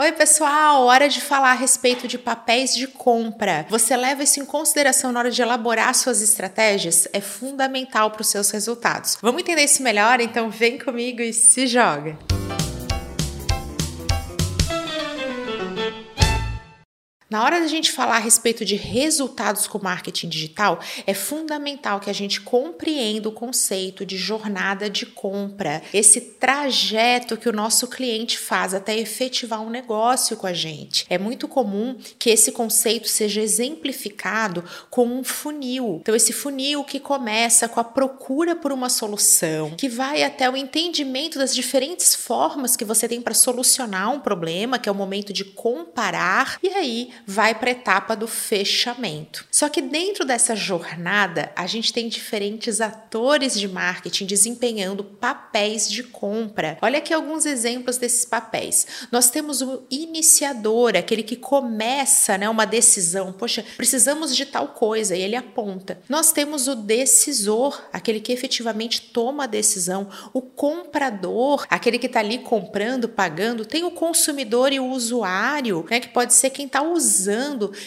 Oi, pessoal! Hora de falar a respeito de papéis de compra. Você leva isso em consideração na hora de elaborar suas estratégias? É fundamental para os seus resultados. Vamos entender isso melhor? Então vem comigo e se joga! Na hora da gente falar a respeito de resultados com marketing digital, é fundamental que a gente compreenda o conceito de jornada de compra, esse trajeto que o nosso cliente faz até efetivar um negócio com a gente. É muito comum que esse conceito seja exemplificado com um funil. Então, esse funil que começa com a procura por uma solução, que vai até o entendimento das diferentes formas que você tem para solucionar um problema, que é o momento de comparar, e aí vai para a etapa do fechamento. Só que dentro dessa jornada, a gente tem diferentes atores de marketing desempenhando papéis de compra. Olha aqui alguns exemplos desses papéis. Nós temos o iniciador, aquele que começa né, uma decisão. Poxa, precisamos de tal coisa e ele aponta. Nós temos o decisor, aquele que efetivamente toma a decisão. O comprador, aquele que está ali comprando, pagando. Tem o consumidor e o usuário, né, que pode ser quem está usando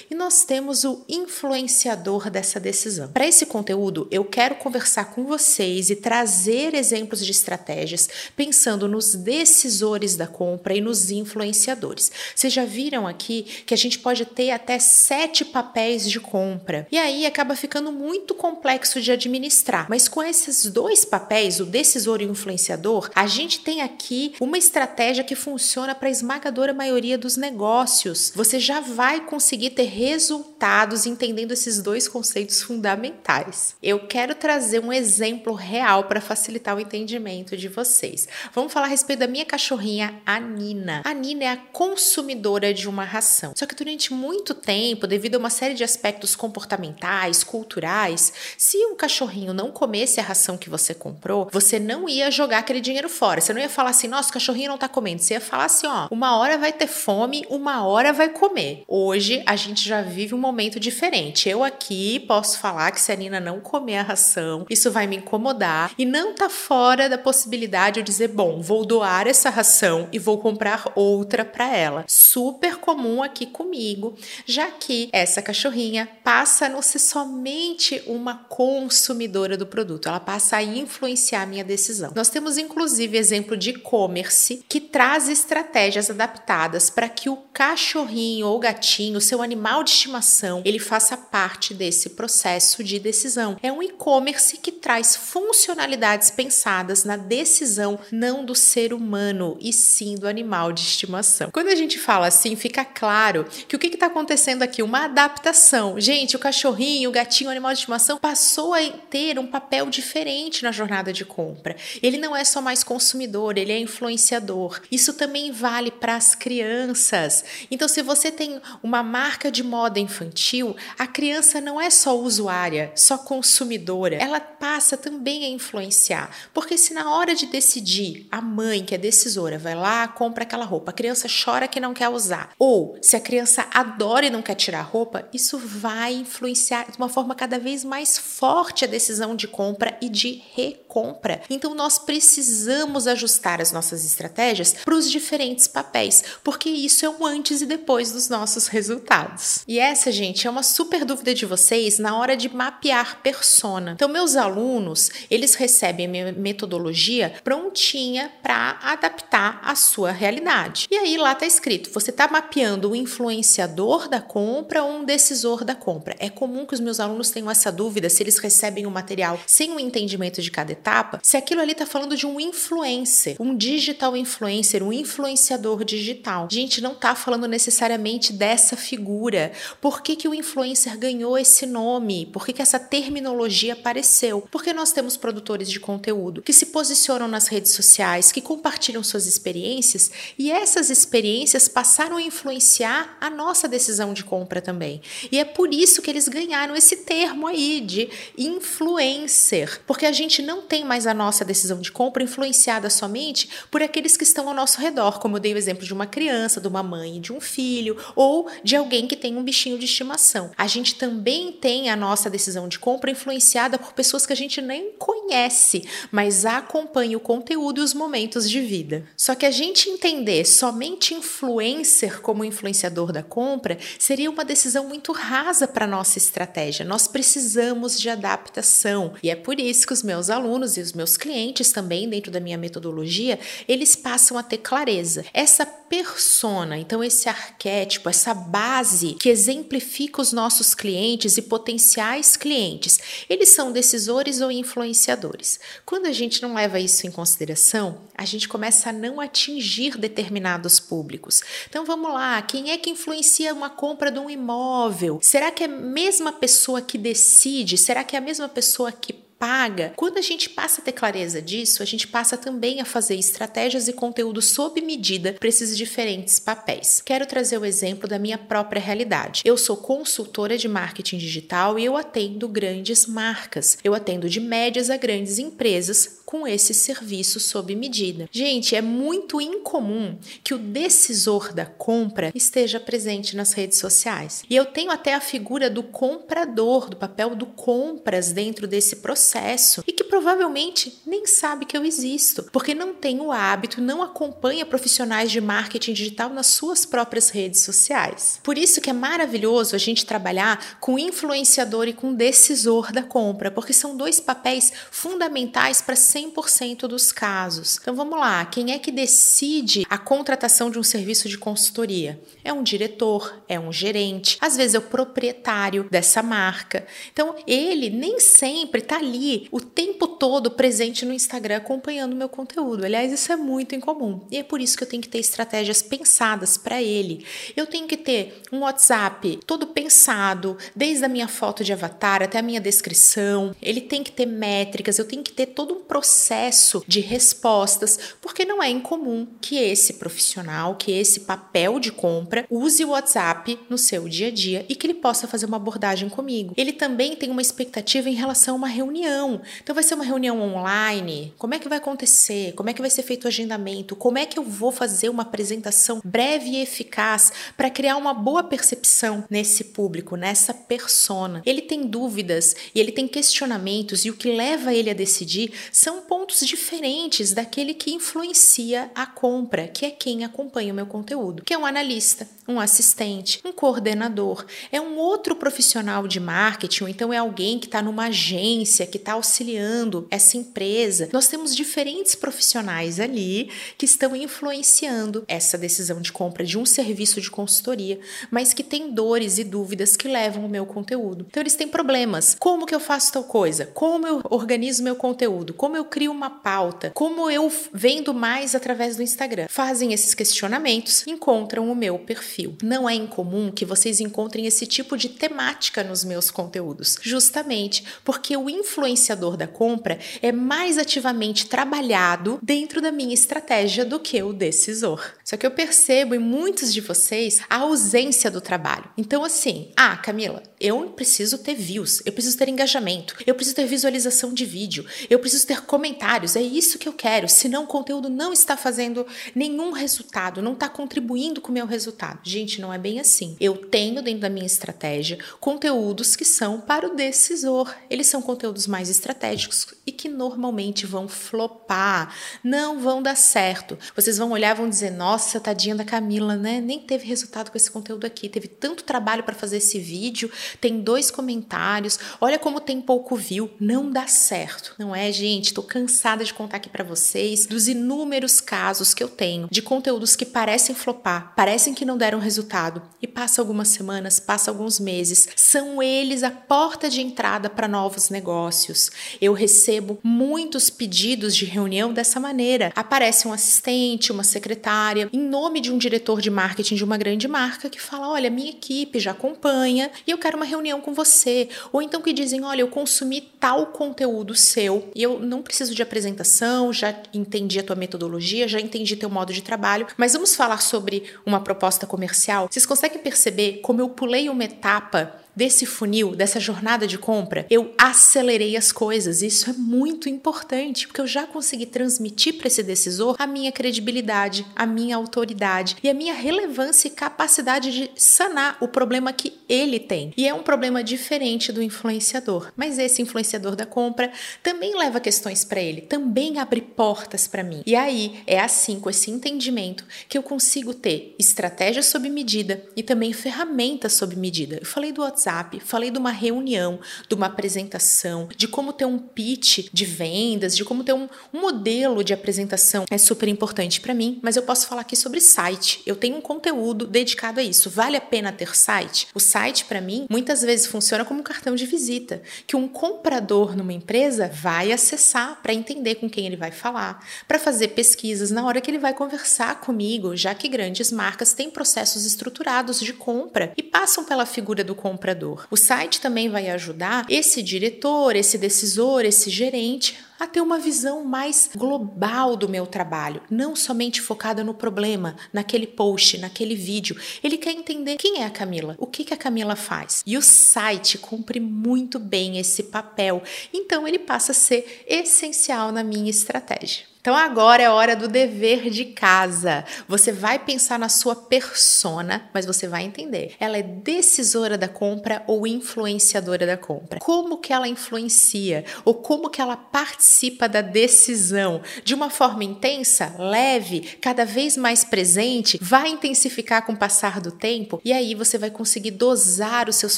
e nós temos o influenciador dessa decisão. Para esse conteúdo, eu quero conversar com vocês e trazer exemplos de estratégias pensando nos decisores da compra e nos influenciadores. Vocês já viram aqui que a gente pode ter até sete papéis de compra e aí acaba ficando muito complexo de administrar. Mas com esses dois papéis, o decisor e o influenciador, a gente tem aqui uma estratégia que funciona para a esmagadora maioria dos negócios. Você já vai conseguir ter resultados entendendo esses dois conceitos fundamentais. Eu quero trazer um exemplo real para facilitar o entendimento de vocês. Vamos falar a respeito da minha cachorrinha, a Nina. A Nina é a consumidora de uma ração. Só que durante muito tempo, devido a uma série de aspectos comportamentais, culturais, se um cachorrinho não comesse a ração que você comprou, você não ia jogar aquele dinheiro fora. Você não ia falar assim, nossa, o cachorrinho não tá comendo. Você ia falar assim, ó, uma hora vai ter fome, uma hora vai comer. Hoje a gente já vive um momento diferente. Eu aqui posso falar que se a Nina não comer a ração, isso vai me incomodar e não tá fora da possibilidade de dizer, bom, vou doar essa ração e vou comprar outra para ela. Super comum aqui comigo, já que essa cachorrinha passa a não ser somente uma consumidora do produto, ela passa a influenciar a minha decisão. Nós temos inclusive exemplo de e-commerce que traz estratégias adaptadas para que o cachorrinho ou gatinho gatinho, seu animal de estimação, ele faça parte desse processo de decisão. É um e-commerce que traz funcionalidades pensadas na decisão não do ser humano e sim do animal de estimação. Quando a gente fala assim, fica claro que o que está acontecendo aqui? Uma adaptação. Gente, o cachorrinho, o gatinho, o animal de estimação passou a ter um papel diferente na jornada de compra. Ele não é só mais consumidor, ele é influenciador. Isso também vale para as crianças. Então, se você tem uma marca de moda infantil, a criança não é só usuária, só consumidora, ela passa também a influenciar. Porque se na hora de decidir, a mãe, que é decisora, vai lá, compra aquela roupa, a criança chora que não quer usar, ou se a criança adora e não quer tirar a roupa, isso vai influenciar de uma forma cada vez mais forte a decisão de compra e de recompra. Então nós precisamos ajustar as nossas estratégias para os diferentes papéis, porque isso é o antes e depois dos nossos resultados. E essa, gente, é uma super dúvida de vocês na hora de mapear persona. Então, meus alunos, eles recebem minha metodologia prontinha para adaptar a sua realidade. E aí lá tá escrito: você está mapeando o influenciador da compra ou um decisor da compra. É comum que os meus alunos tenham essa dúvida se eles recebem o material sem o um entendimento de cada etapa, se aquilo ali está falando de um influencer, um digital influencer, um influenciador digital. Gente, não está falando necessariamente dessa essa figura? Por que, que o influencer ganhou esse nome? Por que, que essa terminologia apareceu? Porque nós temos produtores de conteúdo que se posicionam nas redes sociais, que compartilham suas experiências e essas experiências passaram a influenciar a nossa decisão de compra também. E é por isso que eles ganharam esse termo aí de influencer, porque a gente não tem mais a nossa decisão de compra influenciada somente por aqueles que estão ao nosso redor, como eu dei o exemplo de uma criança, de uma mãe de um filho, ou de alguém que tem um bichinho de estimação. A gente também tem a nossa decisão de compra influenciada por pessoas que a gente nem conhece, mas acompanha o conteúdo e os momentos de vida. Só que a gente entender somente influencer como influenciador da compra seria uma decisão muito rasa para nossa estratégia. Nós precisamos de adaptação e é por isso que os meus alunos e os meus clientes também dentro da minha metodologia, eles passam a ter clareza. Essa persona, então esse arquétipo, essa base que exemplifica os nossos clientes e potenciais clientes, eles são decisores ou influenciadores. Quando a gente não leva isso em consideração, a gente começa a não atingir determinados públicos. Então vamos lá, quem é que influencia uma compra de um imóvel? Será que é a mesma pessoa que decide? Será que é a mesma pessoa que paga. Quando a gente passa a ter clareza disso, a gente passa também a fazer estratégias e conteúdo sob medida para esses diferentes papéis. Quero trazer o exemplo da minha própria realidade. Eu sou consultora de marketing digital e eu atendo grandes marcas. Eu atendo de médias a grandes empresas com esse serviço sob medida. Gente, é muito incomum que o decisor da compra esteja presente nas redes sociais. E eu tenho até a figura do comprador, do papel do compras dentro desse processo e que provavelmente nem sabe que eu existo, porque não tem o hábito, não acompanha profissionais de marketing digital nas suas próprias redes sociais. Por isso que é maravilhoso a gente trabalhar com influenciador e com decisor da compra, porque são dois papéis fundamentais para sempre 100% dos casos. Então vamos lá, quem é que decide a contratação de um serviço de consultoria? É um diretor, é um gerente, às vezes é o proprietário dessa marca. Então ele nem sempre está ali o tempo todo presente no Instagram acompanhando o meu conteúdo. Aliás, isso é muito incomum. E é por isso que eu tenho que ter estratégias pensadas para ele. Eu tenho que ter um WhatsApp todo pensado, desde a minha foto de avatar até a minha descrição. Ele tem que ter métricas, eu tenho que ter todo um processo processo de respostas, porque não é incomum que esse profissional, que esse papel de compra use o WhatsApp no seu dia a dia e que ele possa fazer uma abordagem comigo. Ele também tem uma expectativa em relação a uma reunião. Então vai ser uma reunião online? Como é que vai acontecer? Como é que vai ser feito o agendamento? Como é que eu vou fazer uma apresentação breve e eficaz para criar uma boa percepção nesse público, nessa persona? Ele tem dúvidas e ele tem questionamentos e o que leva ele a decidir são pontos diferentes daquele que influencia a compra, que é quem acompanha o meu conteúdo, que é um analista, um assistente, um coordenador, é um outro profissional de marketing, ou então é alguém que está numa agência, que está auxiliando essa empresa. Nós temos diferentes profissionais ali que estão influenciando essa decisão de compra de um serviço de consultoria, mas que têm dores e dúvidas que levam o meu conteúdo. Então eles têm problemas. Como que eu faço tal coisa? Como eu organizo meu conteúdo? Como eu crio uma pauta? Como eu vendo mais através do Instagram? Fazem esses questionamentos, encontram o meu perfil. Não é incomum que vocês encontrem esse tipo de temática nos meus conteúdos, justamente porque o influenciador da compra é mais ativamente trabalhado dentro da minha estratégia do que o decisor. Só que eu percebo em muitos de vocês a ausência do trabalho. Então, assim, ah, Camila, eu preciso ter views, eu preciso ter engajamento, eu preciso ter visualização de vídeo, eu preciso ter comentários, é isso que eu quero. Senão o conteúdo não está fazendo nenhum resultado, não está contribuindo com o meu resultado. Gente, não é bem assim. Eu tenho dentro da minha estratégia conteúdos que são para o decisor. Eles são conteúdos mais estratégicos e que normalmente vão flopar, não vão dar certo. Vocês vão olhar vão dizer: "Nossa, tadinha da Camila, né? Nem teve resultado com esse conteúdo aqui. Teve tanto trabalho para fazer esse vídeo, tem dois comentários. Olha como tem pouco view. Não dá certo. Não é, gente? Tô cansada de contar aqui para vocês dos inúmeros casos que eu tenho de conteúdos que parecem flopar, parecem que não deram resultado e passa algumas semanas, passa alguns meses, são eles a porta de entrada para novos negócios. Eu recebo muitos pedidos de reunião dessa maneira. Aparece um assistente, uma secretária, em nome de um diretor de marketing de uma grande marca que fala: "Olha, minha equipe já acompanha e eu quero uma reunião com você". Ou então que dizem: "Olha, eu consumi tal conteúdo seu e eu não preciso de apresentação, já entendi a tua metodologia, já entendi teu modo de trabalho, mas vamos falar sobre uma proposta comercial? Vocês conseguem perceber como eu pulei uma etapa desse funil, dessa jornada de compra, eu acelerei as coisas. Isso é muito importante, porque eu já consegui transmitir para esse decisor a minha credibilidade, a minha autoridade e a minha relevância e capacidade de sanar o problema que ele tem. E é um problema diferente do influenciador. Mas esse influenciador da compra também leva questões para ele, também abre portas para mim. E aí é assim, com esse entendimento, que eu consigo ter estratégias sob medida e também ferramentas sob medida. Eu falei do WhatsApp, falei de uma reunião, de uma apresentação, de como ter um pitch de vendas, de como ter um, um modelo de apresentação. É super importante para mim, mas eu posso falar aqui sobre site. Eu tenho um conteúdo dedicado a isso. Vale a pena ter site? O site, para mim, muitas vezes funciona como um cartão de visita, que um comprador numa empresa vai acessar para entender com quem ele vai falar, para fazer pesquisas na hora que ele vai conversar comigo, já que grandes marcas têm processos estruturados de compra e passam pela figura do comprador. O site também vai ajudar esse diretor, esse decisor, esse gerente a ter uma visão mais global do meu trabalho, não somente focada no problema, naquele post, naquele vídeo. Ele quer entender quem é a Camila, o que, que a Camila faz. E o site cumpre muito bem esse papel, então ele passa a ser essencial na minha estratégia. Então agora é hora do dever de casa. Você vai pensar na sua persona, mas você vai entender. Ela é decisora da compra ou influenciadora da compra? Como que ela influencia ou como que ela participa da decisão? De uma forma intensa, leve, cada vez mais presente, vai intensificar com o passar do tempo e aí você vai conseguir dosar os seus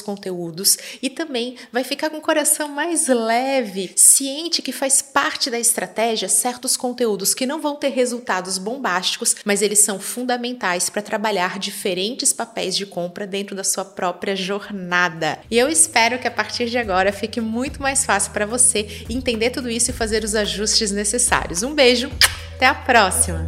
conteúdos e também vai ficar com o coração mais leve, ciente que faz parte da estratégia certos conteúdos conteúdos que não vão ter resultados bombásticos, mas eles são fundamentais para trabalhar diferentes papéis de compra dentro da sua própria jornada. E eu espero que a partir de agora fique muito mais fácil para você entender tudo isso e fazer os ajustes necessários. Um beijo, até a próxima!